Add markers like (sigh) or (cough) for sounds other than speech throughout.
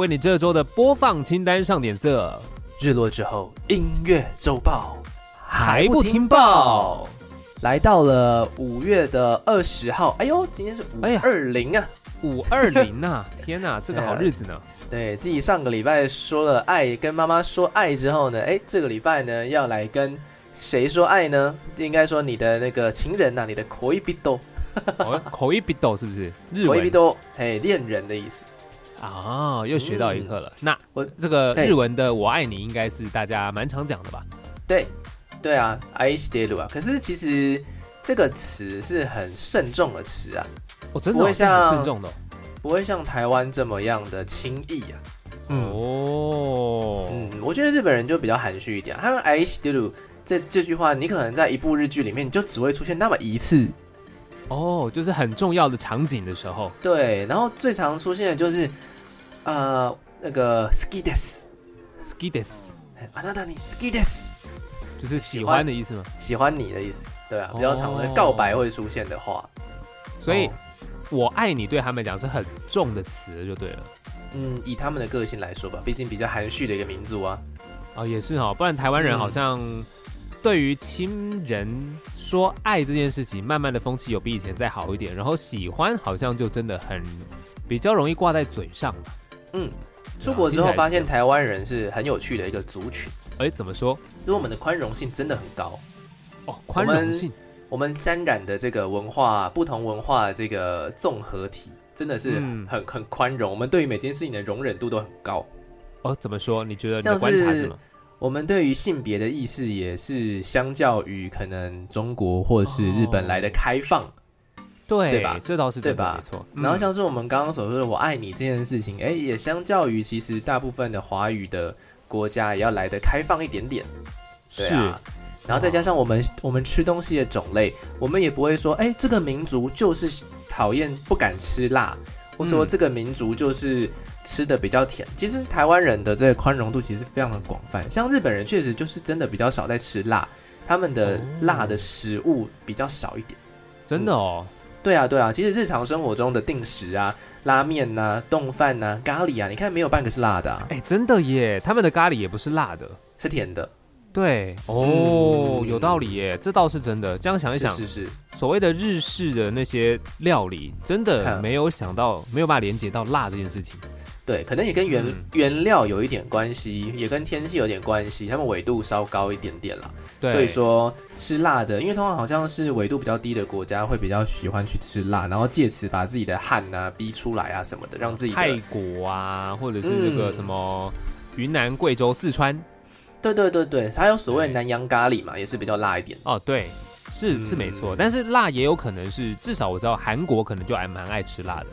为你这周的播放清单上点色。日落之后，音乐周报还不听报？来到了五月的二十号，哎呦，今天是五二零啊，五二零啊！(laughs) 天哪，这个好日子呢。对自己上个礼拜说了爱，跟妈妈说爱之后呢，哎，这个礼拜呢要来跟谁说爱呢？应该说你的那个情人呐，你的口一比多，口一比多是不是？口一比多，嘿，恋人的意思。啊，又学到一课了。那我这个日文的我爱你，应该是大家蛮常讲的吧？对。对啊，I s t 啊，可是其实这个词是很慎重的词啊，我真的不会像慎重的，不会像台湾这么样的轻易啊。哦，嗯，我觉得日本人就比较含蓄一点，他们 I s t 这这句话，你可能在一部日剧里面，你就只会出现那么一次。哦，就是很重要的场景的时候。对，然后最常出现的就是呃那个 ski des，ski des，あなたに ski des。就是喜欢的意思吗？喜欢你的意思，对啊，比较常的告白会出现的话，所以我爱你对他们讲是很重的词就对了。嗯，以他们的个性来说吧，毕竟比较含蓄的一个民族啊。哦，也是哈，不然台湾人好像对于亲人说爱这件事情，慢慢的风气有比以前再好一点，然后喜欢好像就真的很比较容易挂在嘴上。 嗯。出国之后发现台湾人是很有趣的一个族群，哎，怎么说？因为我们的宽容性真的很高哦，宽容性，我们沾染的这个文化，不同文化这个综合体，真的是很很宽容。我们对于每件事情的容忍度都很高哦。怎么说？你觉得？你的观察是吗？我们对于性别的意识也是相较于可能中国或者是日本来的开放。对对吧？这倒是对吧？没错。然后像是我们刚刚所说的“我爱你”这件事情，哎，也相较于其实大部分的华语的国家，也要来的开放一点点。是。然后再加上我们我们吃东西的种类，我们也不会说，哎，这个民族就是讨厌不敢吃辣，或说这个民族就是吃的比较甜。其实台湾人的这个宽容度其实非常的广泛。像日本人确实就是真的比较少在吃辣，他们的辣的食物比较少一点。真的哦。对啊，对啊，其实日常生活中的定时啊，拉面呐、冻饭呐、咖喱啊，你看没有半个是辣的。啊哎，真的耶，他们的咖喱也不是辣的，是甜的。对，哦，有道理耶，这倒是真的。这样想一想，是是，所谓的日式的那些料理，真的没有想到，没有办法连接到辣这件事情。对，可能也跟原原料有一点关系，也跟天气有点关系，他们纬度稍高一点点了，所以说吃辣的，因为通常好像是纬度比较低的国家会比较喜欢去吃辣，然后借此把自己的汗啊逼出来啊什么的，让自己泰国啊，或者是那个什么云南、贵州、四川，对对对对，还有所谓南洋咖喱嘛，也是比较辣一点。哦，对，是是没错，但是辣也有可能是，至少我知道韩国可能就还蛮爱吃辣的。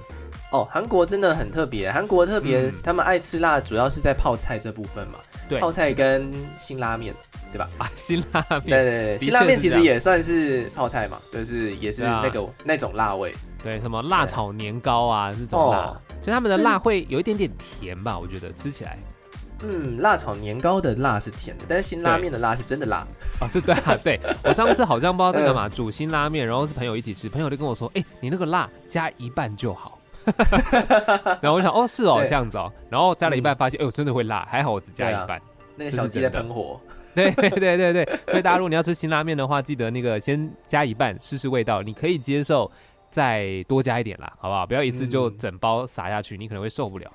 哦，韩国真的很特别。韩国特别，他们爱吃辣，主要是在泡菜这部分嘛。对，泡菜跟辛拉面，对吧？啊，(laughs) 辛拉面，对对对，辛拉面其实也算是泡菜嘛，就是也是那个那种辣味。对，什么辣炒年糕啊这种辣，就他们的辣会有一点点甜吧？我觉得吃起来，嗯，辣炒年糕的辣是甜的，但是辛拉面的辣是真的辣啊！是对啊，(laughs) 对我上次好像不知道在干嘛煮辛拉面，然后是朋友一起吃，朋友就跟我说：“哎，你那个辣加一半就好。” (laughs) 然后我想，哦，是哦，这样子哦。然后加了一半，发现，哎呦，真的会辣，还好我只加一半。那个小鸡在喷火。(laughs) 对对对对对，所以大家如果你要吃辛拉面的话，记得那个先加一半试试味道，你可以接受，再多加一点啦，好不好？不要一次就整包撒下去，你可能会受不了。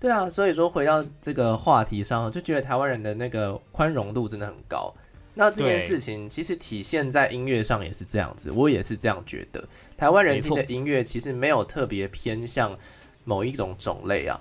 对啊，所以说回到这个话题上，就觉得台湾人的那个宽容度真的很高。那这件事情其实体现在音乐上也是这样子，我也是这样觉得。台湾人听的音乐其实没有特别偏向某一种种类啊。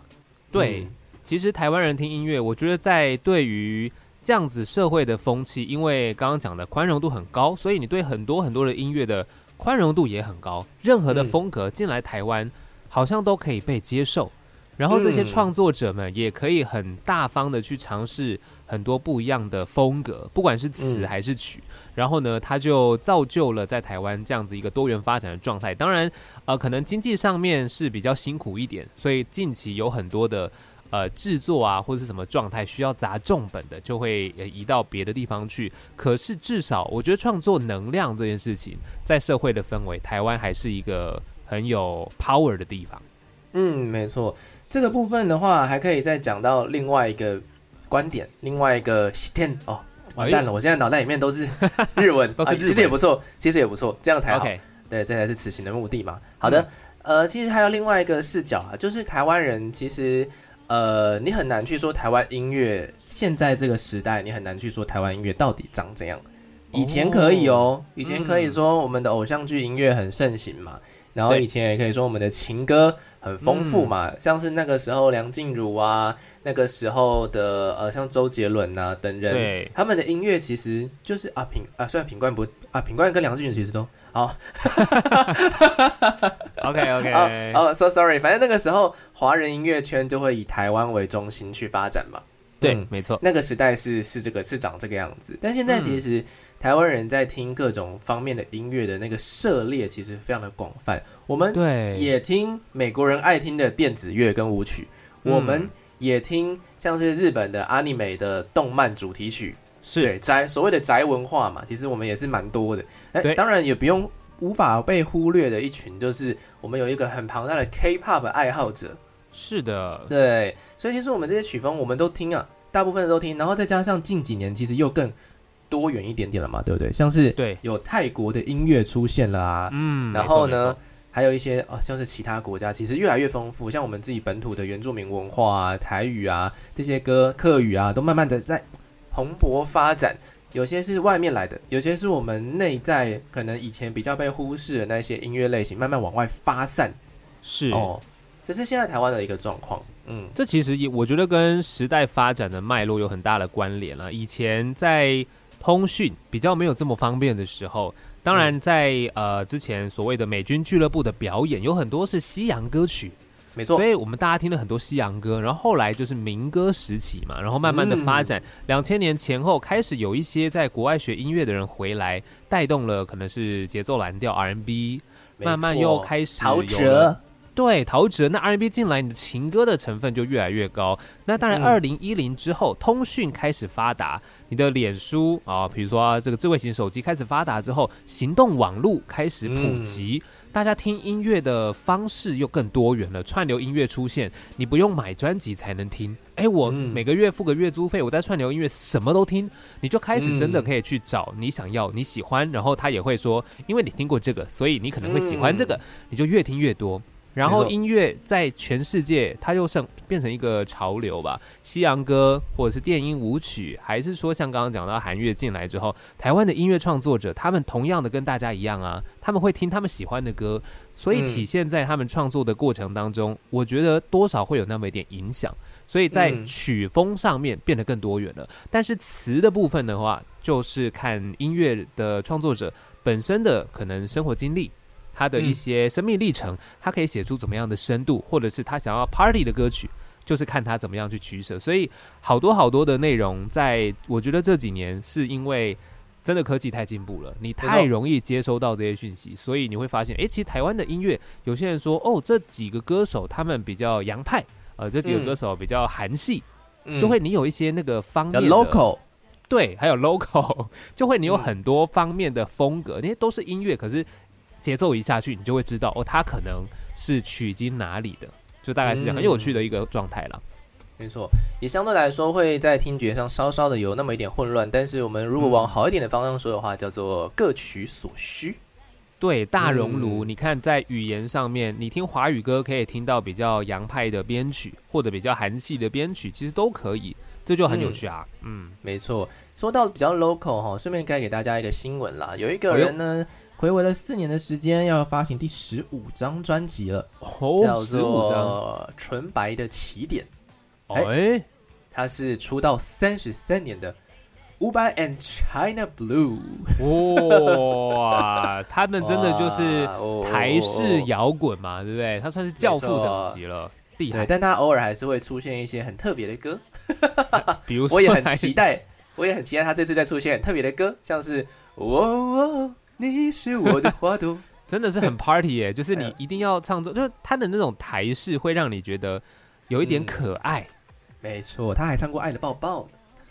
对，其实台湾人听音乐，我觉得在对于这样子社会的风气，因为刚刚讲的宽容度很高，所以你对很多很多的音乐的宽容度也很高。任何的风格进来台湾，好像都可以被接受。然后这些嗯创作者们也可以很大方的去尝试很多不一样的风格，不管是词嗯还是曲。然后呢，它就造就了在台湾这样子一个多元发展的状态。当然，呃，可能经济上面是比较辛苦一点，所以近期有很多的。呃，制作啊，或者是什么状态需要砸重本的，就会呃移到别的地方去。可是至少，我觉得创作能量这件事情，在社会的氛围，台湾还是一个很有 power 的地方。嗯，没错。这个部分的话，还可以再讲到另外一个观点，另外一个天哦，完蛋了，我现在脑袋里面都是日文，啊 (laughs) 都是日文其实也不错，其实也不错，这样才好。OK，对，这才是此行的目的嘛。好的，呃，其实还有另外一个视角啊，就是台湾人其实。呃，你很难去说台湾音乐现在这个时代，你很难去说台湾音乐到底长怎样。以前可以哦，以前可以说我们的偶像剧音乐很盛行嘛，然后以前也可以说我们的情歌很丰富嘛，像是那个时候梁静茹啊，那个时候的呃像周杰伦啊等人，对。他们的音乐其实就是啊品啊，虽然品冠不啊品冠跟梁静茹其实都好 OK 哦 (laughs) OK，(laughs) 哦，so sorry，反正那个时候华人音乐圈就会以台湾为中心去发展嘛。对嗯，没错，那个时代是是这个是长这个样子，但现在其实、台湾人在听各种方面的音乐的那个涉猎其实非常的广泛。我们对，也听美国人爱听的电子乐跟舞曲，嗯。我们也听像是日本的阿尼美的动漫主题曲，是。对宅所谓的宅文化嘛，其实我们也是蛮多的。哎，对。当然也不用无法被忽略的一群，就是我们有一个很庞大的 K-pop 爱好者。是的，对，所以其实我们这些曲风我们都听啊，大部分都听，然后再加上近几年其实又更多元一点点了嘛，对不对？像是对，有泰国的音乐出现了啊，嗯，然后呢还有一些哦，像是其他国家其实越来越丰富，像我们自己本土的原住民文化啊、台语啊这些歌、客语啊，都慢慢的在蓬勃发展。有些是外面来的，有些是我们内在可能以前比较被忽视的那些音乐类型，慢慢往外发散。是哦，这是现在台湾的一个状况。嗯，这其实也我觉得跟时代发展的脉络有很大的关联了。以前在通讯比较没有这么方便的时候，当然在、呃之前所谓的美军俱乐部的表演有很多是西洋歌曲，没错。所。以我们大家听了很多西洋歌，然后后来就是民歌时期嘛，然后慢慢的发展，两千、年前后开始有一些在国外学音乐的人回来，带动了可能是节奏蓝调 R&B，慢慢又开始陶有了喆，对，陶喆那 R&B 进来，你的情歌的成分就越来越高。那当然，嗯二零一零之后，通讯开始发达，你的脸书啊，比如说、这个智慧型手机开始发达之后，行动网络开始普及，大家听音乐的方式又更多元了。串流音乐出现，你不用买专辑才能听。哎，我嗯每个月付个月租费，我在串流音乐什么都听，你就开始真的嗯可以去找你想要、你喜欢，然后他也会说，因为你听过这个，所以你可能会喜欢这个，你就越听越多。然后音乐在全世界，它又成变成一个潮流吧。西洋歌或者是电音舞曲，还是说像刚刚讲到韩乐进来之后，台湾的音乐创作者，他们同样的跟大家一样啊，他们会听他们喜欢的歌，所以嗯体现在他们创作的过程当中，我觉得多少会有那么一点影响。所以在嗯曲风上面变得更多元了，但是词的部分的话，就是看音乐的创作者本身的可能生活经历。他的一嗯。些生命历程，他可以写出怎么样的深度，或者是他想要 party 的歌曲，就是看他怎么样去取舍。所以好多好多的内容，在我觉得这几年是因为真的科技太进步了，你太容易接收到这些讯息，所以你会发现，诶，其实台湾的音乐，有些人说，哦，这几个歌手他们比较洋派，呃，这几个嗯。歌手比较韩系，嗯。就会你有一些那个方面的 local，对，还有 local，就会你有嗯。很多方面的风格，那些都是音乐，可是节奏一下去，你就会知道哦，它可能是取经哪里的，就大概是这样，嗯很有趣的一个状态了。没错，也相对来说会在听觉上稍稍的有那么一点混乱，但是我们如果嗯往好一点的方向说的话，叫做各取所需。对，大熔炉，嗯你看在语言上面，你听华语歌可以听到比较洋派的编曲，或者比较韩系的编曲，其实都可以，这就很有趣啊。嗯，没错，说到比较 local 哈，顺便该给大家一个新闻啦，有一个人呢，回违了四年的时间，要发行第十五张专辑了，叫哦，十五张，做《纯白的起点》，哦，哎，他是出道三十三年的伍佰 and China Blue，(laughs) 哇，他们真的就是台式摇滚嘛，对不对？他算是教父等级了。对，厉害。但他偶尔还是会出现一些很特别的歌，(laughs) 比如说，我也很期待，我也很期待他这次再出现很特别的歌，像是哦哦，你是我的花朵，(laughs) 真的是很 (laughs) party 耶，就是你嗯一定要唱作，就是他的那种台式会让你觉得有一点嗯可爱。没错，他还唱过《爱的抱抱》。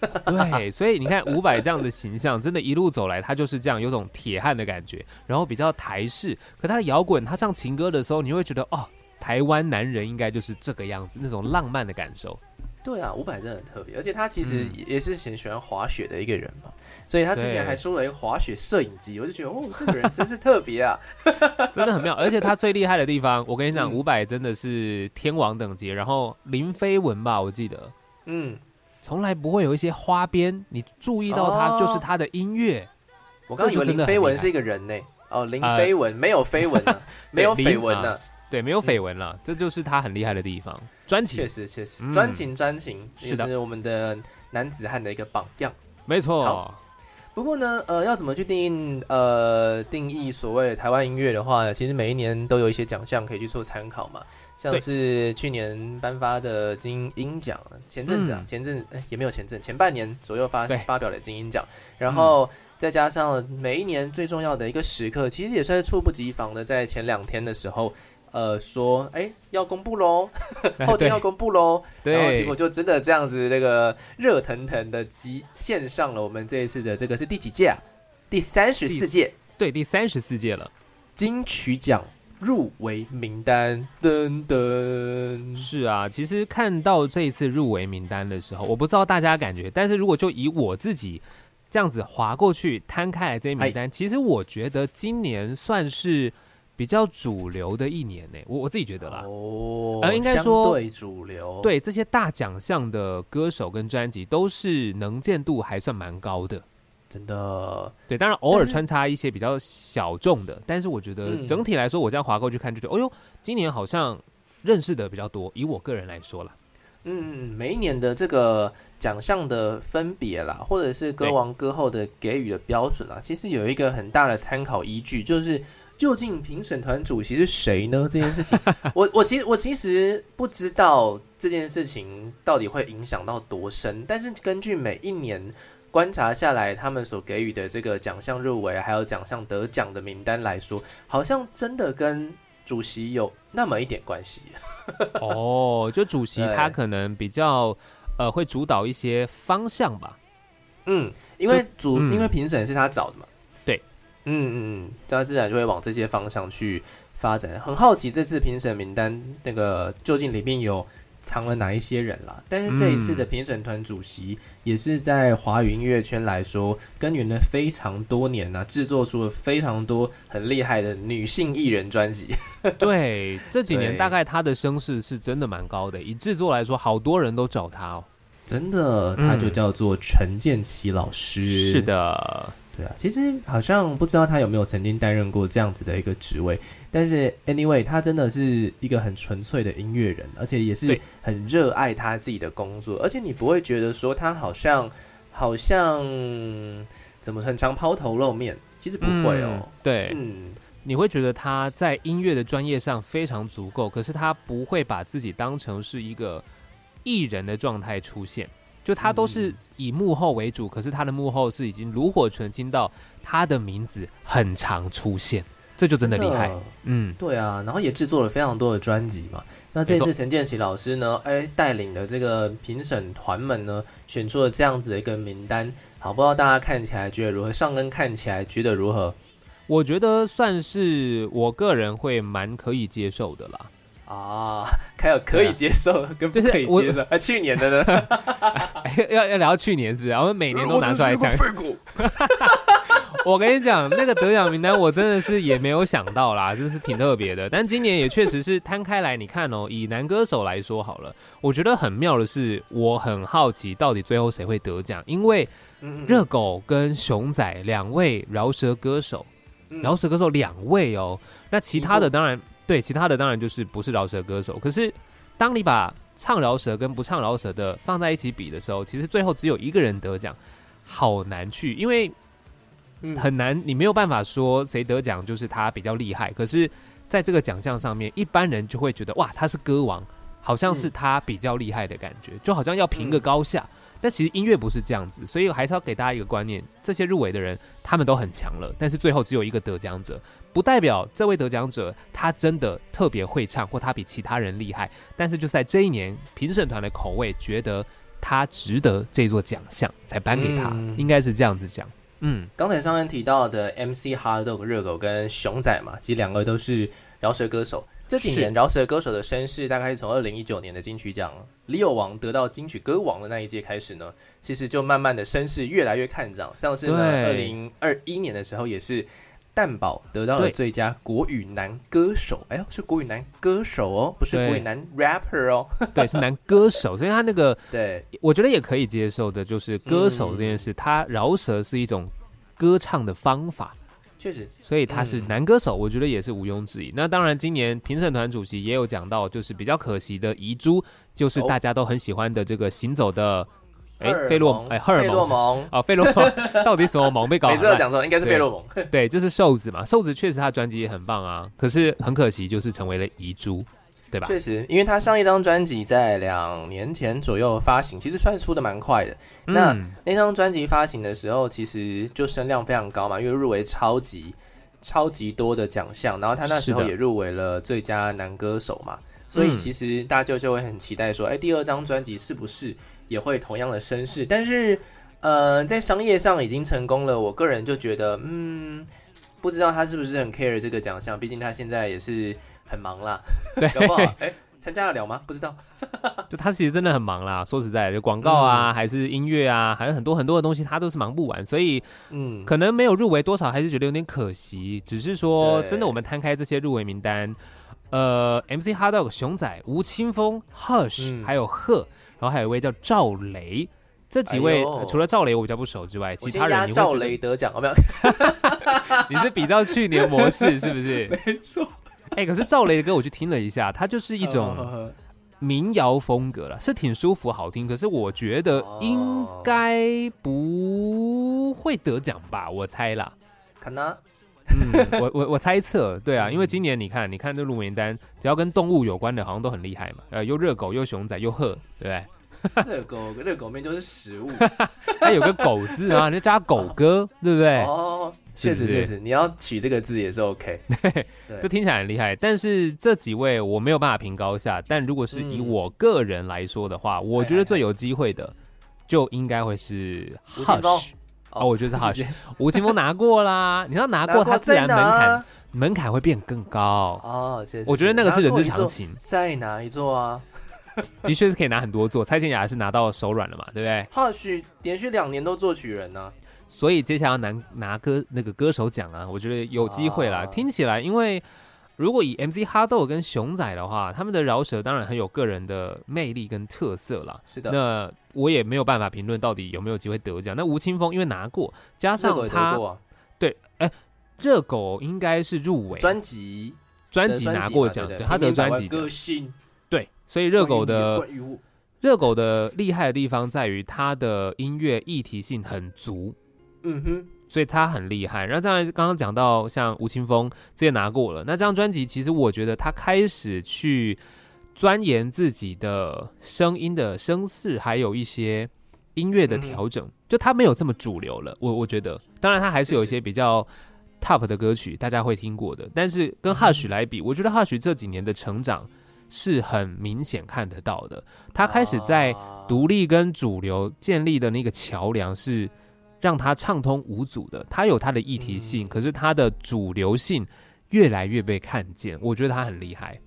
(laughs) 对，所以你看伍佰这样的形象，真的一路走来，他就是这样，有种铁汉的感觉，然后比较台式。可他的摇滚，他唱情歌的时候，你会觉得哦，台湾男人应该就是这个样子，那种浪漫的感受。对啊，伍佰真的很特别，而且他其实嗯也是很喜欢滑雪的一个人嘛，所以他之前还收了一个滑雪摄影机，我就觉得哦，这个人真是特别啊。(laughs) 真的很妙。而且他最厉害的地方，我跟你讲，嗯伍佰真的是天王等级。然后林飞文吧，我记得嗯，从来不会有一些花边，你注意到他哦就是他的音乐。我刚刚以为林飞文是一个人呢。哦，林呃飞文没有绯闻呢，没有林绯闻呢啊。对，没有绯闻了，这就是他很厉害的地方。专情确实确实，嗯专情专情，是的也是我们的男子汉的一个榜样。没错，不过呢，呃，要怎么去定义呃定义所谓台湾音乐的话呢？其实每一年都有一些奖项可以去做参考嘛，像是去年颁发的金鹰奖，前阵子啊，嗯前阵哎也没有前阵，前半年左右发发表的金鹰奖，然后再加上每一年最重要的一个时刻，其实也算是猝不及防的，在前两天的时候。呃，说哎要公布喽，(laughs) 后天要公布喽，对。然后结果就真的这样子，那个热腾腾的集献上了我们这一次的这个是第几届啊？第三十四届。对第三十四届了。金曲奖入围名单，噔噔，是啊，其实看到这一次入围名单的时候，我不知道大家感觉，但是如果就以我自己这样子划过去摊开来这些名单，其实我觉得今年算是比较主流的一年呢，我我自己觉得啦。哦，呃应该说对主流，，对这些大奖项的歌手跟专辑，都是能见度还算蛮高的。真的，对，当然偶尔穿插一些比较小众的，但是我觉得嗯整体来说，我这样划过去看，就觉得，哦呦，今年好像认识的比较多。以我个人来说啦，嗯，每一年的这个奖项的分别啦，或者是歌王歌后的给予的标准啦，其实有一个很大的参考依据，就是究竟评审团主席是谁呢？(laughs) 这件事情，我我其实我其实不知道这件事情到底会影响到多深，但是根据每一年。观察下来，他们所给予的这个奖项入围还有奖项得奖的名单来说，好像真的跟主席有那么一点关系。哦，就主席他可能比较呃会主导一些方向吧。嗯，因为主、嗯因为评审是他找的嘛，对，嗯嗯嗯，这样自然就会往这些方向去发展。很好奇这次评审名单那个究竟里面有藏了哪一些人啦？但是这一次的评审团主席也是在华语音乐圈来说耕耘了非常多年呐、制作出了非常多很厉害的女性艺人专辑。对，这几年大概他的声势是真的蛮高的，以制作来说，好多人都找他哦。真的，他就叫做陈建奇老师。是的，对啊，其实好像不知道他有没有曾经担任过这样子的一个职位，但是 anyway，他真的是一个很纯粹的音乐人，而且也是很热爱他自己的工作，而且你不会觉得说他好像好像怎么很常抛头露面，其实不会哦。嗯。对，嗯，你会觉得他在音乐的专业上非常足够，可是他不会把自己当成是一个艺人的状态出现，就他都是嗯以幕后为主，可是他的幕后是已经炉火纯青到他的名字很常出现，这就真的厉害。嗯，对啊，然后也制作了非常多的专辑嘛。那这次陈建奇老师呢，哎，带领的这个评审团们呢，选出了这样子的一个名单。好，不知道大家看起来觉得如何？上根看起来觉得如何？我觉得算是我个人会蛮可以接受的啦。啊，还有可以接受跟不就是我可以接受。啊，(laughs) 去年的呢？(laughs) 要要聊去年是不是？我们每年都拿出来讲。(laughs) 我跟你讲，那个得奖名单我真的是也没有想到啦，真是挺特别的。但今年也确实是摊开来，你看哦，以男歌手来说好了，我觉得很妙的是，我很好奇到底最后谁会得奖，因为嗯热狗跟熊仔两位饶舌歌手，嗯饶舌歌手两位哦，那其他的当然对，其他的当然就是不是饶舌歌手。可是当你把唱饶舌跟不唱饶舌的放在一起比的时候，其实最后只有一个人得奖，好难去，因为嗯很难，你没有办法说谁得奖就是他比较厉害。可是在这个奖项上面，一般人就会觉得哇，他是歌王，好像是他比较厉害的感觉，就好像要评个高下。但其实音乐不是这样子，所以我还是要给大家一个观念：这些入围的人，他们都很强了，但是最后只有一个得奖者，不代表这位得奖者他真的特别会唱，或他比其他人厉害。但是就在这一年，评审团的口味觉得他值得这座奖项，才颁给他，应该是这样子讲。嗯，刚才上面提到的 MC Hardog 热狗跟熊仔嘛，其实两个都是饶舌歌手。这几年饶舌歌手的声势，大概是从二零一九年的金曲奖李友王得到金曲歌王的那一届开始呢，其实就慢慢的声势越来越看涨。像是呢，二零二一年的时候，也是蛋宝得到了最佳国语男歌手。哎呦，是国语男歌手哦，不是国语男 rapper 哦。对，是男歌手，所以他那个 (laughs) 对，我觉得也可以接受的，就是歌手这件事，他饶舌是一种歌唱的方法。确实，所以他是男歌手，我觉得也是毋庸置疑。那当然，今年评审团主席也有讲到，就是比较可惜的遗珠，就是大家都很喜欢的这个行走的，哎，费洛，哎，荷尔蒙，啊，(laughs) 费洛蒙，到底什么蒙被搞？每次都讲错，应该是费洛蒙。对，就是瘦子嘛，瘦子确实他专辑也很棒啊，可是很可惜，就是成为了遗珠。对吧？确实，因为他上一张专辑在两年前左右发行，其实算出的蛮快的。那那张专辑发行的时候，其实就声量非常高嘛，因为入围超级超级多的奖项，然后他那时候也入围了最佳男歌手嘛，所以其实大家就会很期待说，哎，第二张专辑是不是也会同样的声势？但是，呃，在商业上已经成功了，我个人就觉得，嗯，不知道他是不是很 care 这个奖项，毕竟他现在也是。很忙啦，(laughs) 对，不好？哎，参加得了吗？不知道。(laughs) 就他其实真的很忙啦。说实在，就广告啊，还是音乐啊，还有很多很多的东西，他都是忙不完。所以，嗯，可能没有入围多少，还是觉得有点可惜。只是说，真的，我们摊开这些入围名单，呃，MC Hardog、熊仔、吴青峰、Hush，还有贺，然后还有一位叫赵雷，这几位除了赵雷我比较不熟之外，其他人赵雷得奖，有没有？(laughs) 你是比较去年模式是不是？没错。哎，可是赵雷的歌我去听了一下，他就是一种民谣风格了，是挺舒服好听。可是我觉得应该不会得奖吧，我猜啦。可能，嗯，我我我猜测，对啊，因为今年你看，你看这入名单，只要跟动物有关的，好像都很厉害嘛。呃，又热狗，又熊仔，又鹤，对不对？(laughs) 热狗，热狗面就是食物，(laughs) 它有个狗字啊，(laughs) 就加狗哥，对不对？哦。确实确实，你要取这个字也是 OK，(laughs) 对，这听起来很厉害。但是这几位我没有办法评高下。但如果是以我个人来说的话，我觉得最有机会的就应该会是 Hush 哦，我觉得是 Hush。吴青峰拿过啦，你要拿过，(laughs) 他自然门槛门槛会变更高哦。我觉得那个是人之常情。再拿一座啊，(laughs) 的确是可以拿很多座。蔡健雅是拿到手软了嘛，对不对？Hush 连续两年都作曲人呢。所以接下来拿拿歌那个歌手奖啊，我觉得有机会啦。听起来，因为如果以 MC 哈豆跟熊仔的话，他们的饶舌当然很有个人的魅力跟特色啦。是的，那我也没有办法评论到底有没有机会得奖。那吴青峰因为拿过，加上他对，哎，热狗应该是入围专辑专辑拿过奖，对他得专辑歌星对，所以热狗的热狗的厉害的地方在于它的音乐议题性很足。嗯哼，所以他很厉害。然后这样刚刚讲到像吴青峰，这也拿过了。那这张专辑其实我觉得他开始去钻研自己的声音的声势，还有一些音乐的调整，就他没有这么主流了。我我觉得，当然他还是有一些比较 top 的歌曲，大家会听过的。但是跟哈许来比，我觉得哈许这几年的成长是很明显看得到的。他开始在独立跟主流建立的那个桥梁是。让他畅通无阻的，他有他的议题性，可是他的主流性越来越被看见，我觉得他很厉害，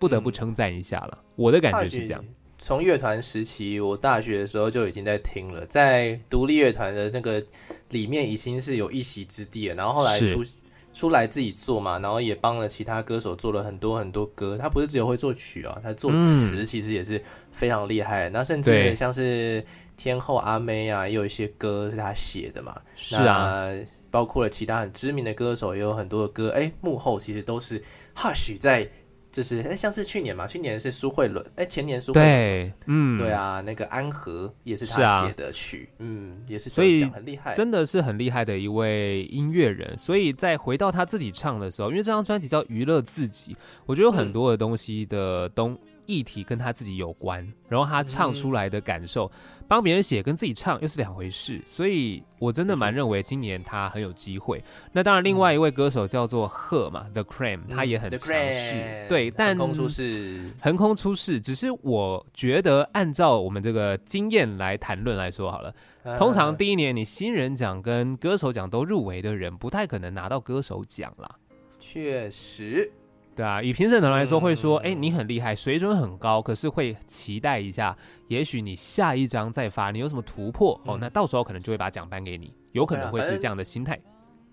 不得不称赞一下了。我的感觉是这样。从乐团时期，我大学的时候就已经在听了，在独立乐团的那个里面已经是有一席之地了。然后后来出出来自己做嘛，然后也帮了其他歌手做了很多很多歌。他不是只有会作曲啊，他作词其实也是非常厉害。那甚至像是。天后阿妹啊，也有一些歌是他写的嘛。是啊，包括了其他很知名的歌手，也有很多的歌。哎，幕后其实都是 Hush 在，就是哎，像是去年嘛，去年是苏慧伦，哎，前年苏慧对，嗯，对啊，那个安和也是他写的曲，嗯，也是所以很厉害，真的是很厉害的一位音乐人。所以在回到他自己唱的时候，因为这张专辑叫《娱乐自己》，我觉得有很多的东西的东。议题跟他自己有关，然后他唱出来的感受，帮别人写跟自己唱又是两回事，所以我真的蛮认为今年他很有机会。那当然，另外一位歌手叫做贺嘛，The Cream，他也很强势，对，但横空出世，横空出世。只是我觉得，按照我们这个经验来谈论来说好了，通常第一年你新人奖跟歌手奖都入围的人，不太可能拿到歌手奖啦。确实。对啊，以评审团来说，会说，哎，你很厉害，水准很高，可是会期待一下，也许你下一张再发，你有什么突破哦，那到时候可能就会把奖颁给你，有可能会是这样的心态。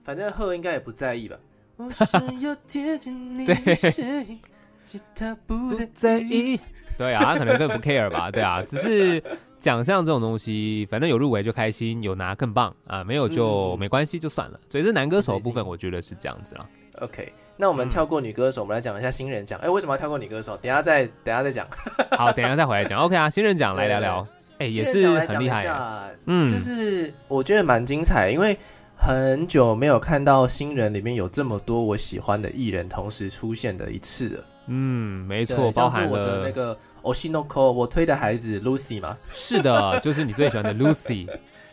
反正贺应该也不在意吧？(laughs) 对，不在意。对啊，他可能更不 care 吧？对啊，只是奖项这种东西，反正有入围就开心，有拿更棒啊，没有就没关系，就算了。所以这男歌手部分，我觉得是这样子了。OK。那我们跳过女歌手，我们来讲一下新人奖。哎，为什么要跳过女歌手？等下再等下再讲。(laughs) 好，等下再回来讲。OK 啊，新人奖来聊聊。哎，也是很厉害。嗯，就是我觉得蛮精彩，因为很久没有看到新人里面有这么多我喜欢的艺人同时出现的一次了。嗯，没错，包含我的那个 Oshinoko，我推的孩子 Lucy 吗？是的，(laughs) 就是你最喜欢的 Lucy。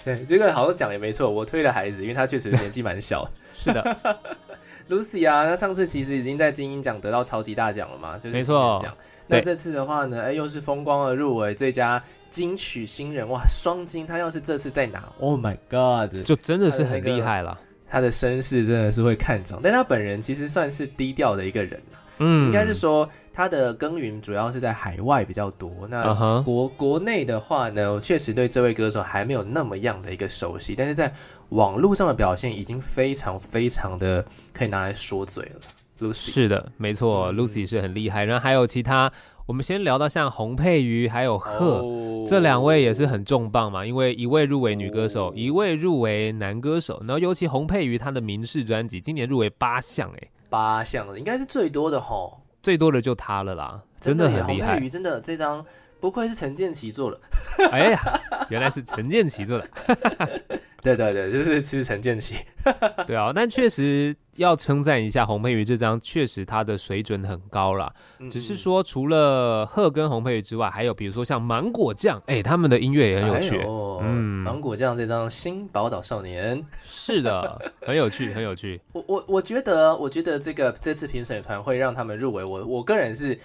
对，这个好像讲也没错，我推的孩子，因为他确实年纪蛮小。(laughs) 是的。Lucy 啊，那上次其实已经在金鹰奖得到超级大奖了嘛，就是没错。那这次的话呢，哎，又是风光的入围最佳金曲新人，哇，双金！他要是这次再拿，Oh my God，就真的是很厉害了。他的身世真的是会看涨，但他本人其实算是低调的一个人嗯，应该是说他的耕耘主要是在海外比较多。那国国内的话呢，确实对这位歌手还没有那么样的一个熟悉，但是在网络上的表现已经非常非常的可以拿来说嘴了。Lucy 是的，没错，Lucy 是很厉害。然后还有其他，我们先聊到像洪佩瑜还有贺这两位也是很重磅嘛，因为一位入围女歌手，一位入围男歌手。然后尤其洪佩瑜她的民事专辑今年入围八项，哎，八项应该是最多的吼，最多的就他了啦，真的很厉害。真的这张不愧是陈建奇做的，(laughs) 哎呀，原来是陈建奇做的。对对对，就是其实陈建奇，(laughs) 对啊，但确实要称赞一下洪佩瑜这张，确实他的水准很高啦。只是说除了贺跟洪佩瑜之外，还有比如说像芒果酱，哎，他们的音乐也很有趣。嗯，芒果酱这张《新宝岛少年》(laughs) 是的，很有趣，很有趣。(laughs) 我我我觉得，我觉得这个这次评审团会让他们入围，我我个人是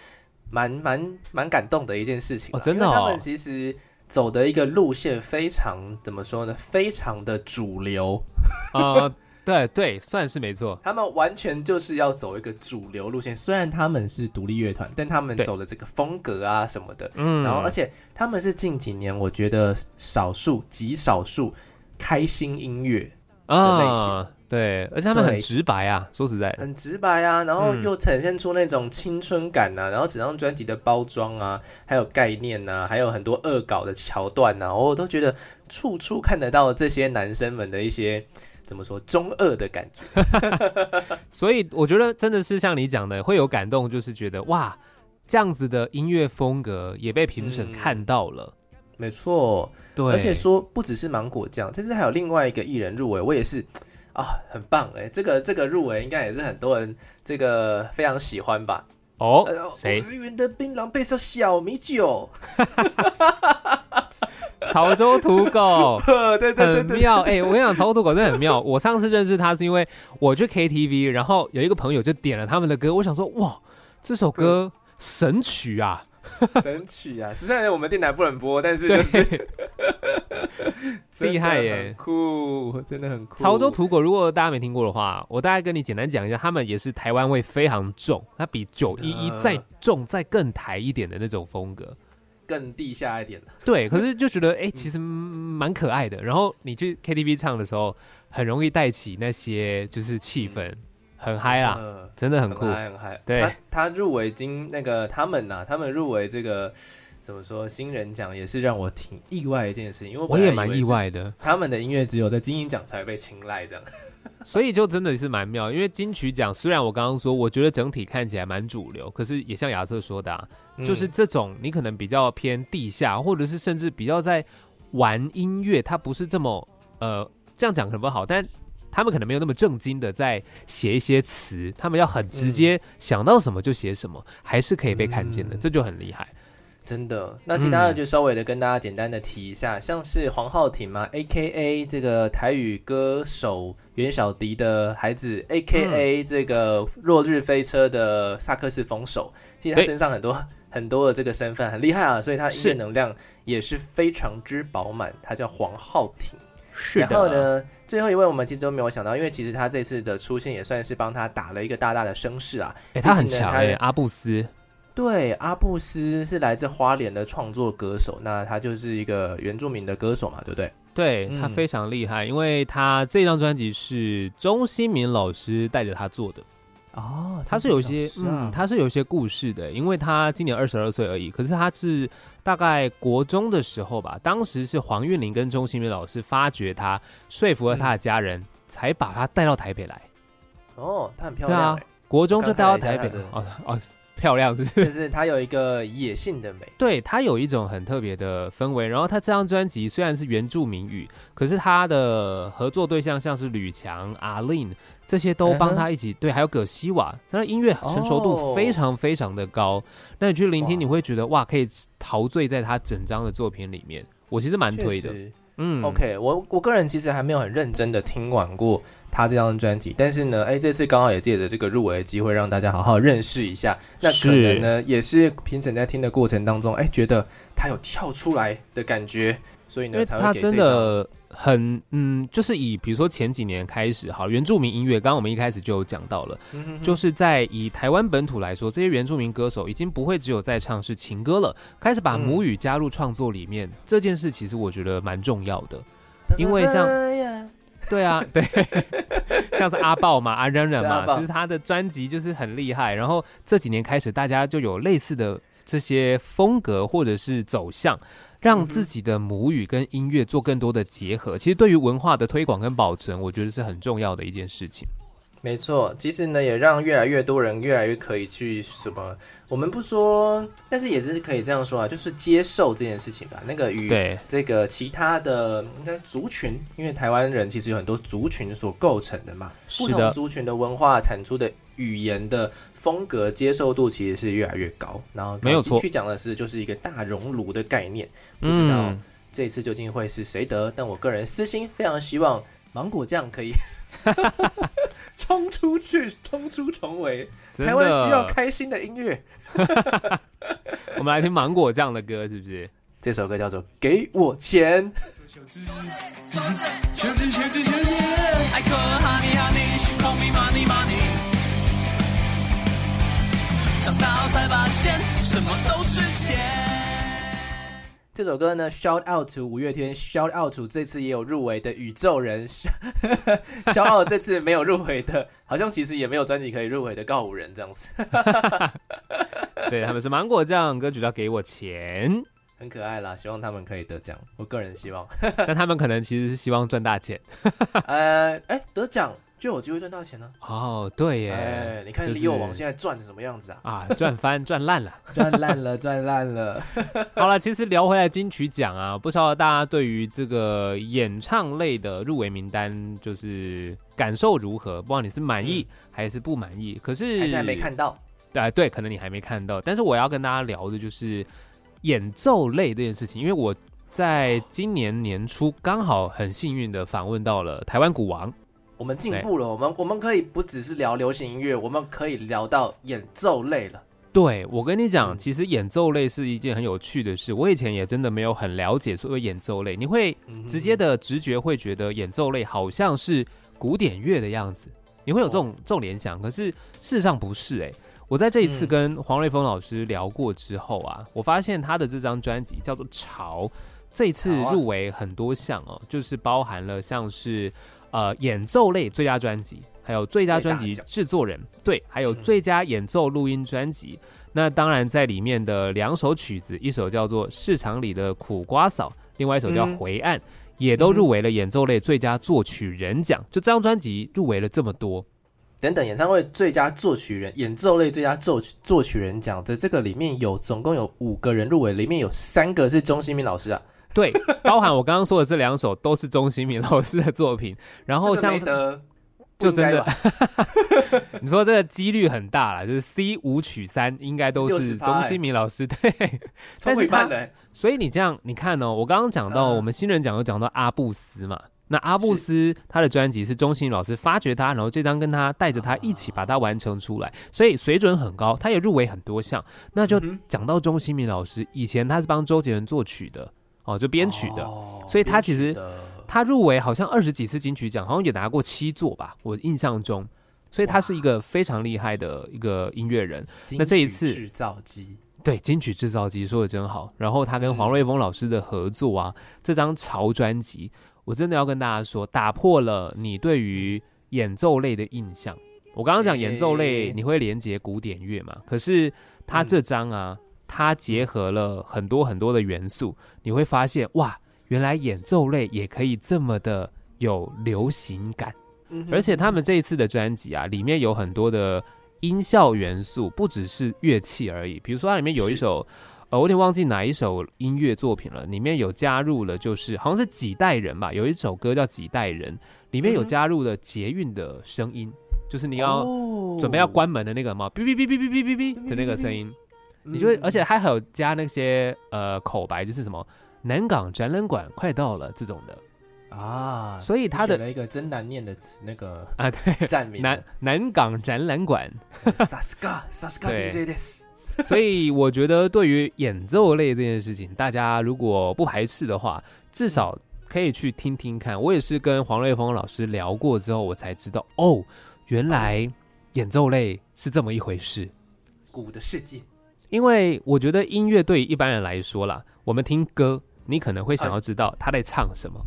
蛮蛮蛮感动的一件事情。哦，真的，他们其实。走的一个路线非常怎么说呢？非常的主流 (laughs) 啊，对对，算是没错。他们完全就是要走一个主流路线，虽然他们是独立乐团，但他们走的这个风格啊什么的，嗯，然后而且他们是近几年我觉得少数极少数开心音乐的类型。对，而且他们很直白啊，说实在，很直白啊，然后又呈现出那种青春感呐，然后整张专辑的包装啊，还有概念呐，还有很多恶搞的桥段呐，我都觉得处处看得到这些男生们的一些怎么说中二的感觉。(laughs) 所以我觉得真的是像你讲的，会有感动，就是觉得哇，这样子的音乐风格也被评审看到了。没错，对，而且说不只是芒果酱，这次还有另外一个艺人入围，我也是。啊，很棒哎！这个这个入围应该也是很多人这个非常喜欢吧？哦，谁？云的槟榔配上小米酒，(laughs) 潮州土狗，(laughs) 对对对，很妙哎！我跟你讲，潮州土狗真的很妙。我上次认识他是因为我去 KTV，然后有一个朋友就点了他们的歌，我想说哇，这首歌神曲啊！(laughs) 神曲啊！虽然我们电台不能播，但是就是 (laughs) 厉害耶，酷，真的很酷。潮州土狗，如果大家没听过的话，我大概跟你简单讲一下，他们也是台湾味非常重，它比九一一再重、再更台一点的那种风格，更地下一点的 (laughs) 对，可是就觉得哎，其实蛮可爱的。然后你去 KTV 唱的时候，很容易带起那些就是气氛。很嗨啦，真的很酷，很嗨。对，他他入围金那个他们呐，他们入围这个怎么说新人奖也是让我挺意外一件事情，因为我也蛮意外的。他们的音乐只有在金鹰奖才会被青睐这样，(laughs) 所以就真的是蛮妙。因为金曲奖虽然我刚刚说我觉得整体看起来蛮主流，可是也像亚瑟说的啊，就是这种你可能比较偏地下，或者是甚至比较在玩音乐，它不是这么呃这样讲可能不好，但。他们可能没有那么正经的在写一些词，他们要很直接想到什么就写什么，还是可以被看见的，这就很厉害。真的，那其他的就稍微的跟大家简单的提一下，像是黄浩庭嘛，A K A 这个台语歌手袁小迪的孩子，A K A 这个落日飞车的萨克斯风手，其实他身上很多很多的这个身份很厉害啊，所以他音乐能量也是非常之饱满。他叫黄浩庭，是然后呢，最后一位我们其实都没有想到，因为其实他这次的出现也算是帮他打了一个大大的声势啊。哎，他很强哎，阿布斯。对，阿布斯是来自花莲的创作歌手，那他就是一个原住民的歌手嘛，对不对？对他非常厉害，因为他这张专辑是钟新民老师带着他做的。哦，他是有一些，嗯，他是有一些故事的，因为他今年二十二岁而已，可是他是大概国中的时候吧，当时是黄韵玲跟钟欣明老师发掘他，说服了他的家人，才把他带到台北来。哦，他很漂亮。对啊，国中就带到台北的。哦哦。漂亮是，就是它有一个野性的美，(laughs) 对，它有一种很特别的氛围。然后他这张专辑虽然是原住民语，可是他的合作对象像是吕强、阿令这些都帮他一起，对，还有葛西瓦，他的音乐成熟度非常非常的高。那你去聆听，你会觉得哇，可以陶醉在他整张的作品里面。我其实蛮推的。嗯，OK，我我个人其实还没有很认真的听完过他这张专辑，但是呢，哎，这次刚好也借着这个入围的机会，让大家好好认识一下。那可能呢，也是评审在听的过程当中，哎，觉得他有跳出来的感觉，所以呢，才会给真的。很嗯，就是以比如说前几年开始，好原住民音乐，刚刚我们一开始就有讲到了，就是在以台湾本土来说，这些原住民歌手已经不会只有在唱是情歌了，开始把母语加入创作里面，这件事其实我觉得蛮重要的，因为像对啊 (laughs) 对，像是阿豹嘛阿冉冉嘛，其实他的专辑就是很厉害，然后这几年开始大家就有类似的这些风格或者是走向。让自己的母语跟音乐做更多的结合，其实对于文化的推广跟保存，我觉得是很重要的一件事情。没错，其实呢，也让越来越多人越来越可以去什么，我们不说，但是也是可以这样说啊，就是接受这件事情吧。那个与这个其他的应该族群，因为台湾人其实有很多族群所构成的嘛，不同族群的文化产出的语言的。风格接受度其实是越来越高，然后没有错。去讲的是就是一个大熔炉的概念，不知道这次究竟会是谁得？但我个人私心非常希望芒果酱可以 (laughs) 冲出去，冲出重围。台湾需要开心的音乐，(laughs) 我们来听芒果这样的歌，是不是？这首歌叫做《给我钱》。长大才发现什么都是钱。这首歌呢，shout out to 五月天，shout out to 这次也有入围的宇宙人，(laughs) shout out 这次没有入围的，好像其实也没有专辑可以入围的告五人这样子。(laughs) 对他们是芒果酱，歌曲叫给我钱，很可爱啦，希望他们可以得奖，我个人希望。但他们可能其实是希望赚大钱。(laughs) 呃，哎，得奖。就有机会赚大钱呢。哦，对耶！哎，你看李友王现在赚的什么样子啊？啊，赚翻，赚烂了，(laughs) 赚烂了，赚烂了。(laughs) 好了，其实聊回来金曲奖啊，不知道大家对于这个演唱类的入围名单就是感受如何？不知道你是满意还是不满意？可是还没看到。对对，可能你还没看到。但是我要跟大家聊的就是演奏类这件事情，因为我在今年年初刚好很幸运的访问到了台湾鼓王。我们进步了，我们我们可以不只是聊流行音乐，我们可以聊到演奏类了。对我跟你讲，其实演奏类是一件很有趣的事。我以前也真的没有很了解所谓演奏类，你会直接的直觉会觉得演奏类好像是古典乐的样子，你会有这种这种联想。可是事实上不是哎，我在这一次跟黄瑞峰老师聊过之后啊，我发现他的这张专辑叫做《潮》，这一次入围很多项哦，就是包含了像是。呃，演奏类最佳专辑，还有最佳专辑制作人，对，还有最佳演奏录音专辑。那当然，在里面的两首曲子，一首叫做《市场里的苦瓜嫂》，另外一首叫《回岸》，也都入围了演奏类最佳作曲人奖。就这张专辑入围了这么多，等等，演唱会最佳作曲人、演奏类最佳作曲作曲人奖的这个里面有总共有五个人入围，里面有三个是钟新民老师啊。对，包含我刚刚说的这两首都是钟兴民老师的作品。然后像就真的，(laughs) 你说这个几率很大了，就是 C 五曲三应该都是钟兴民老师对，但是他所以你这样你看哦，我刚刚讲到我们新人奖有讲到阿布斯嘛。那阿布斯他的专辑是钟欣老师发掘他，然后这张跟他带着他一起把它完成出来，所以水准很高，他也入围很多项。那就讲到钟欣明老师，以前他是帮周杰伦作曲的哦，就编曲的，所以他其实他入围好像二十几次金曲奖，好像也拿过七座吧，我印象中，所以他是一个非常厉害的一个音乐人。那这一次制造机对金曲制造机说的真好，然后他跟黄瑞峰老师的合作啊，这张潮专辑。我真的要跟大家说，打破了你对于演奏类的印象。我刚刚讲演奏类，你会连接古典乐嘛？可是他这张啊，它结合了很多很多的元素，你会发现哇，原来演奏类也可以这么的有流行感。而且他们这一次的专辑啊，里面有很多的音效元素，不只是乐器而已。比如说它里面有一首。呃，我有点忘记哪一首音乐作品了，里面有加入了，就是好像是几代人吧，有一首歌叫几代人，里面有加入了捷运的声音，就是你要准备要关门的那个嘛，哔哔哔哔哔哔哔哔的那个声音，你就会，而且还有加那些呃口白，就是什么南港展览馆快到了这种的啊，所以他的一个真难念的词，那个啊对，站名南南港展览馆，(laughs) 萨斯卡萨斯卡 DJ です。所以我觉得，对于演奏类这件事情，大家如果不排斥的话，至少可以去听听看。我也是跟黄瑞峰老师聊过之后，我才知道哦，原来演奏类是这么一回事。鼓的世界，因为我觉得音乐对于一般人来说啦，我们听歌，你可能会想要知道他在唱什么。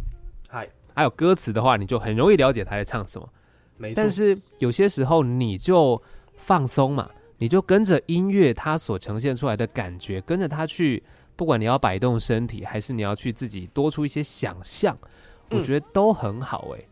嗨，还有歌词的话，你就很容易了解他在唱什么。没错。但是有些时候，你就放松嘛。你就跟着音乐，它所呈现出来的感觉，跟着它去，不管你要摆动身体，还是你要去自己多出一些想象，我觉得都很好哎。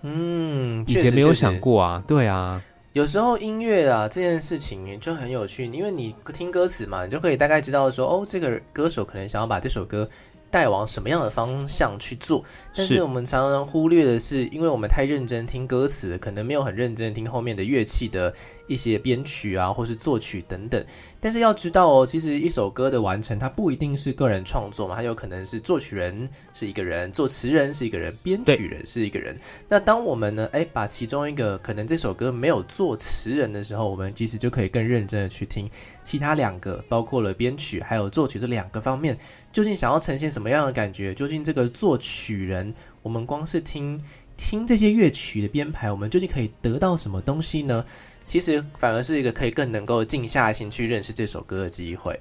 嗯，以前没有想过啊，对啊。有时候音乐啊这件事情就很有趣，因为你听歌词嘛，你就可以大概知道说，哦，这个歌手可能想要把这首歌。带往什么样的方向去做？但是我们常常忽略的是，因为我们太认真听歌词，可能没有很认真听后面的乐器的一些编曲啊，或是作曲等等。但是要知道哦，其实一首歌的完成，它不一定是个人创作嘛，它有可能是作曲人是一个人，作词人是一个人，编曲人是一个人。那当我们呢，哎，把其中一个可能这首歌没有作词人的时候，我们其实就可以更认真的去听其他两个，包括了编曲还有作曲这两个方面。究竟想要呈现什么样的感觉？究竟这个作曲人，我们光是听听这些乐曲的编排，我们究竟可以得到什么东西呢？其实反而是一个可以更能够静下心去认识这首歌的机会。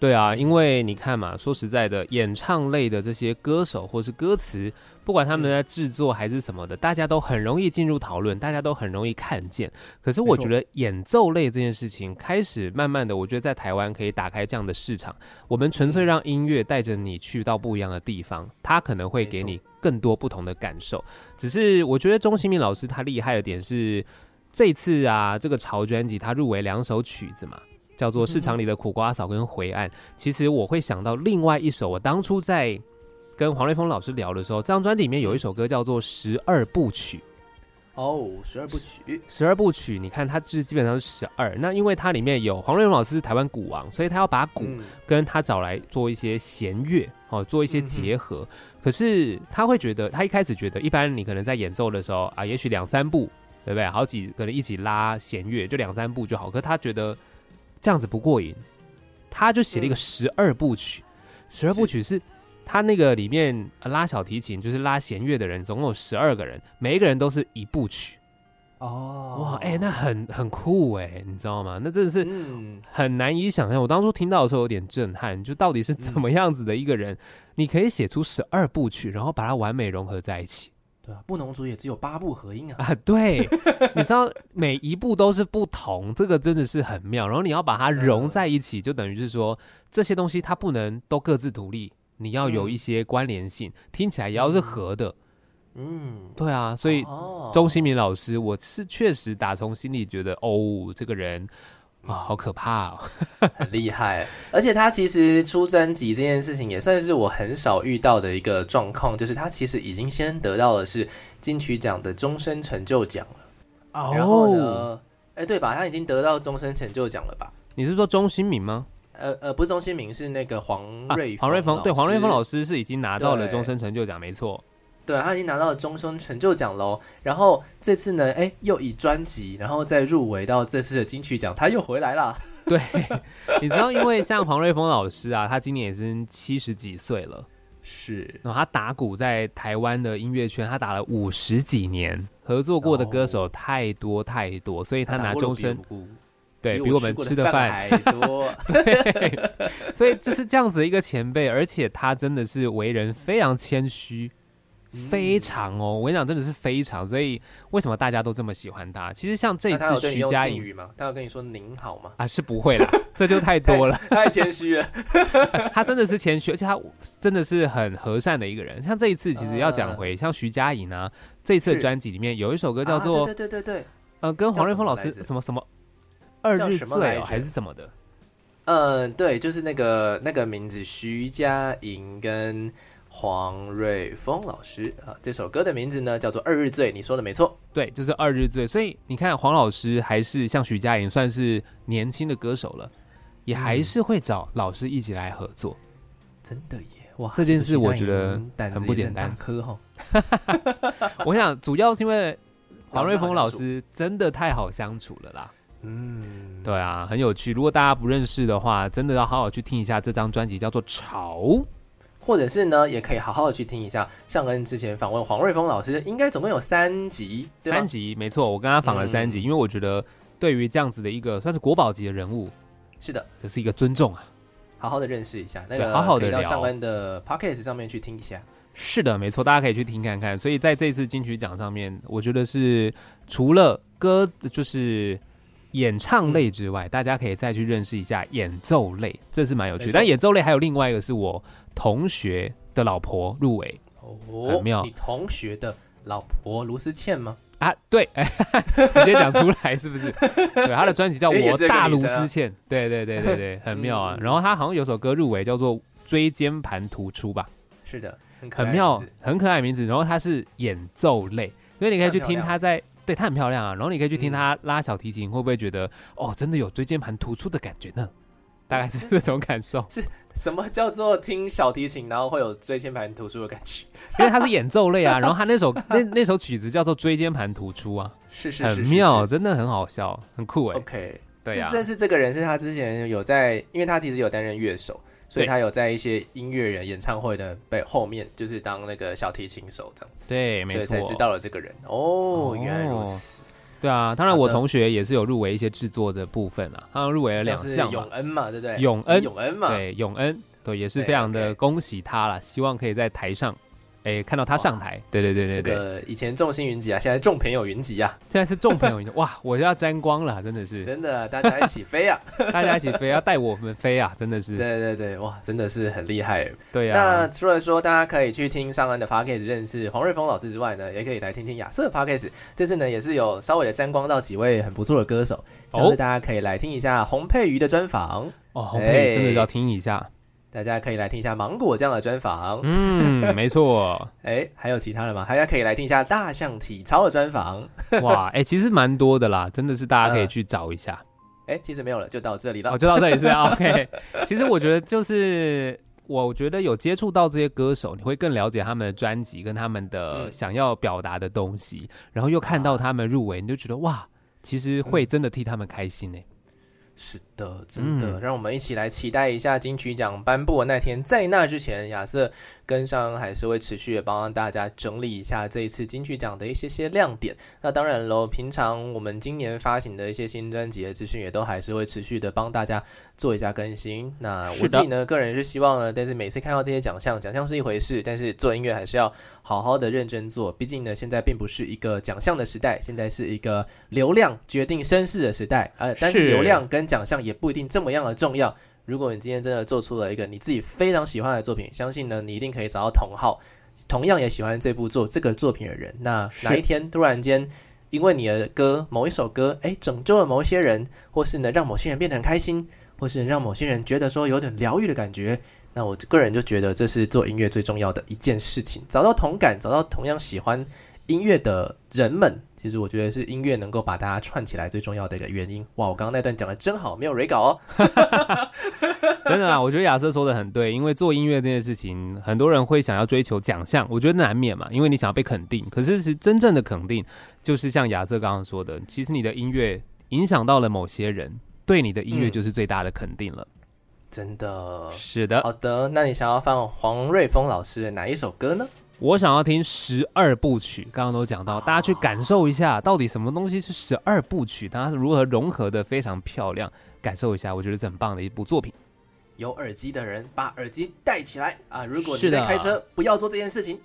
对啊，因为你看嘛，说实在的，演唱类的这些歌手或是歌词，不管他们在制作还是什么的，大家都很容易进入讨论，大家都很容易看见。可是我觉得演奏类这件事情开始慢慢的，我觉得在台湾可以打开这样的市场。我们纯粹让音乐带着你去到不一样的地方，它可能会给你更多不同的感受。只是我觉得钟兴民老师他厉害的点是，这次啊这个潮专辑他入围两首曲子嘛。叫做市场里的苦瓜嫂跟回岸，其实我会想到另外一首。我当初在跟黄瑞峰老师聊的时候，这张专辑里面有一首歌叫做《十二部曲》。哦，十二部曲，十二部曲，你看它是基本上是十二。那因为它里面有黄瑞峰老师是台湾鼓王，所以他要把鼓跟他找来做一些弦乐，哦，做一些结合。可是他会觉得，他一开始觉得，一般你可能在演奏的时候啊，也许两三步，对不对？好几可能一起拉弦乐，就两三步就好。可他觉得。这样子不过瘾，他就写了一个十二部曲。十二部曲是他那个里面拉小提琴，就是拉弦乐的人，总共有十二个人，每一个人都是一部曲。哦，哇，哎，那很很酷哎，你知道吗？那真的是很难以想象。我当初听到的时候有点震撼，就到底是怎么样子的一个人，你可以写出十二部曲，然后把它完美融合在一起。对啊，布农族也只有八部合音啊！啊，对，你知道每一步都是不同，这个真的是很妙。然后你要把它融在一起，就等于是说这些东西它不能都各自独立，你要有一些关联性，听起来也要是合的。嗯，对啊，所以钟新民老师，我是确实打从心里觉得，哦，这个人啊，好可怕哦，(laughs) 很厉害。而且他其实出专辑这件事情也算是我很少遇到的一个状况，就是他其实已经先得到的是金曲奖的终身成就奖了。哦然后呢，哎，对吧？他已经得到终身成就奖了吧？你是说钟新民吗？呃呃，不是钟新明，是那个黄啊瑞、黄瑞峰，对，黄瑞峰老师是已经拿到了终身成就奖，没错。对，他已经拿到了终身成就奖喽。然后这次呢，哎，又以专辑，然后再入围到这次的金曲奖，他又回来了。(laughs) 对，你知道，因为像黄瑞峰老师啊，他今年已经七十几岁了，是，然后他打鼓在台湾的音乐圈，他打了五十几年，合作过的歌手太多太多，所以他拿终身，对比我们吃的饭还多。(laughs) 对，所以就是这样子的一个前辈，而且他真的是为人非常谦虚，非常哦，我跟你讲，真的是非常，所以为什么大家都这么喜欢他？其实像这一次徐佳莹吗？他有跟你说您好吗？啊，是不会啦，(laughs) 这就太多了。(laughs) 太谦虚了。(laughs) 他真的是谦虚，而且他真的是很和善的一个人。像这一次，其实要讲呃回，像徐佳莹啊，这一次专辑里面有一首歌叫做啊、对对对对对，呃，跟黄瑞峰老师什么什么什么二叫日醉哦，什么来还是什么的。嗯，对，就是那个那个名字，徐佳莹跟黄瑞峰老师啊，这首歌的名字呢叫做《二日醉》，你说的没错。对，就是二日醉。所以你看，黄老师还是像徐佳莹，算是年轻的歌手了，也还嗯是会找老师一起来合作。真的耶，哇，这件事我觉得很不简单科哈。(laughs) 我想，主要是因为黄瑞峰老师真的太好相处了啦。嗯，对啊，很有趣。如果大家不认识的话，真的要好好去听一下这张专辑，叫做《潮》。或者是呢，也可以好好的去听一下上恩之前访问黄瑞峰老师，应该总共有三集，三集，没错，我跟他访了三集，嗯因为我觉得对于这样子的一个算是国宝级的人物，是的，这是一个尊重啊。好好的认识一下，那对个好好地聊可以到上恩的 podcast 上面去听一下。是的，没错，大家可以去听看看。所以在这次金曲奖上面，我觉得是除了歌就是演唱类之外，大家可以再去认识一下演奏类，这是蛮有趣的。但演奏类还有另外一个是我同学的老婆入围哦，很妙你同学的老婆卢思倩吗？啊，对，哎，(laughs) 直接讲出来是不是？对，他的专辑叫 (laughs)《我大卢思倩》，对对对对对，(laughs) 很妙啊。嗯然后他好像有首歌入围叫做《椎间盘突出》吧，是的，很可爱很妙，很可爱的名字。然后他是演奏类，所以你可以去听他在，对他很漂亮啊。然后你可以去听嗯他拉小提琴，会不会觉得哦，真的有椎间盘突出的感觉呢？大概是这种感受，是什么叫做听小提琴，然后会有椎间盘突出的感觉？(laughs) 因为他是演奏类啊。然后他那首那那首曲子叫做《椎间盘突出》啊，是是是很是妙，真的很好笑，很酷哎。OK，对呀、是正是这个人是他之前有在，因为他其实有担任乐手，所以他有在一些音乐人演唱会的背后面，就是当那个小提琴手这样子，对，没错所以才，知道了这个人。哦，哦原来如此。对啊，当然我同学也是有入围一些制作的部分啊，他们入围了两项嘛，永恩嘛，对不对？永恩永恩嘛，对，永恩，对，也是非常的恭喜他啦，希望可以在台上，哎，看到他上台，对对对对这对，个以前众星云集啊，现在众朋友云集啊，(laughs) 现在是众朋友云集，哇，我要沾光了，真的是，真的大家一起飞啊！(laughs) 大家一起飞，要带我们飞啊，真的是，(laughs) 对对对，哇，真的是很厉害。对啊那啊，除了说大家可以去听上恩的 podcast 认识黄瑞峰老师之外呢，也可以来听听亚瑟的 podcast。这次呢也是有稍微的沾光到几位很不错的歌手，像哦。是大家可以来听一下洪佩瑜的专访，哦，洪佩真的哎。要听一下，大家可以来听一下芒果这样的专访，嗯，没错，(laughs) 哎、还有其他的吗？大家可以来听一下大象体操的专访，(laughs) 哇，哎，其实蛮多的啦，真的是大家可以嗯去找一下。哎、其实没有了，就到这里了。哦，就到这里是 (laughs) OK。其实我觉得就是，我觉得有接触到这些歌手，你会更了解他们的专辑跟他们的嗯想要表达的东西，然后又看到啊他们入围，你就觉得哇，其实会真的替他们开心呢。是的，真的，嗯让我们一起来期待一下金曲奖颁布的那天。在那之前，亚瑟跟上还是会持续的帮大家整理一下这一次金曲奖的一些些亮点。那当然喽，平常我们今年发行的一些新专辑的资讯，也都还是会持续的帮大家做一下更新。那我自己呢，个人是希望呢，但是每次看到这些奖项，奖项是一回事，但是做音乐还是要好好的认真做。毕竟呢，现在并不是一个奖项的时代，现在是一个流量决定声势的时代。呃，但是是流量跟奖项也不一定这么样的重要。如果你今天真的做出了一个你自己非常喜欢的作品，相信呢，你一定可以找到同好，同样也喜欢这部作这个作品的人。那哪一天突然间因为你的歌某一首歌，哎，拯救了某一些人，或是呢让某些人变得很开心，或是让某些人觉得说有点疗愈的感觉。那我个人就觉得这是做音乐最重要的一件事情，找到同感，找到同样喜欢音乐的人们。其实我觉得是音乐能够把大家串起来最重要的一个原因。哇，我刚刚那段讲的真好，没有 re 稿哦。(laughs) 真的啊，我觉得亚瑟说的很对，因为做音乐这件事情，很多人会想要追求奖项，我觉得难免嘛，因为你想要被肯定。可是是真正的肯定，就是像亚瑟刚刚说的，其实你的音乐影响到了某些人，对你的音乐就是最大的肯定了。真的是的。好的，那你想要放黄瑞峰老师的哪一首歌呢？我想要听十二部曲，刚刚都讲到，大家去感受一下，到底什么东西是十二部曲，它是如何融合的非常漂亮，感受一下，我觉得是很棒的一部作品。有耳机的人把耳机戴起来啊！如果你在开车，不要做这件事情。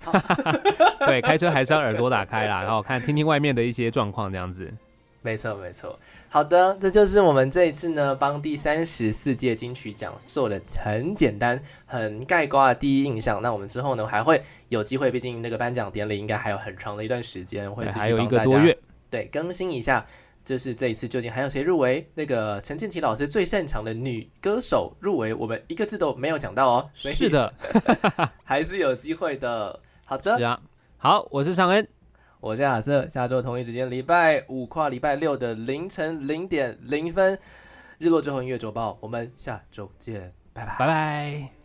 (laughs) 对，开车还是要耳朵打开啦，然后看听听外面的一些状况，这样子。没错，没错。好的，这就是我们这一次呢，帮第三十四届金曲奖做的很简单、很概括的第一印象。那我们之后呢，还会有机会，毕竟那个颁奖典礼应该还有很长的一段时间，会还有一个多月，对，更新一下。就是这一次究竟还有谁入围？那个陈建奇老师最擅长的女歌手入围，我们一个字都没有讲到哦。是的，(laughs) 还是有机会的。好的，是啊。好，我是尚恩。我是亚瑟，下周同一时间，礼拜五跨礼拜六的凌晨零点零分，日落之后音乐周报，我们下周见，拜拜，拜拜。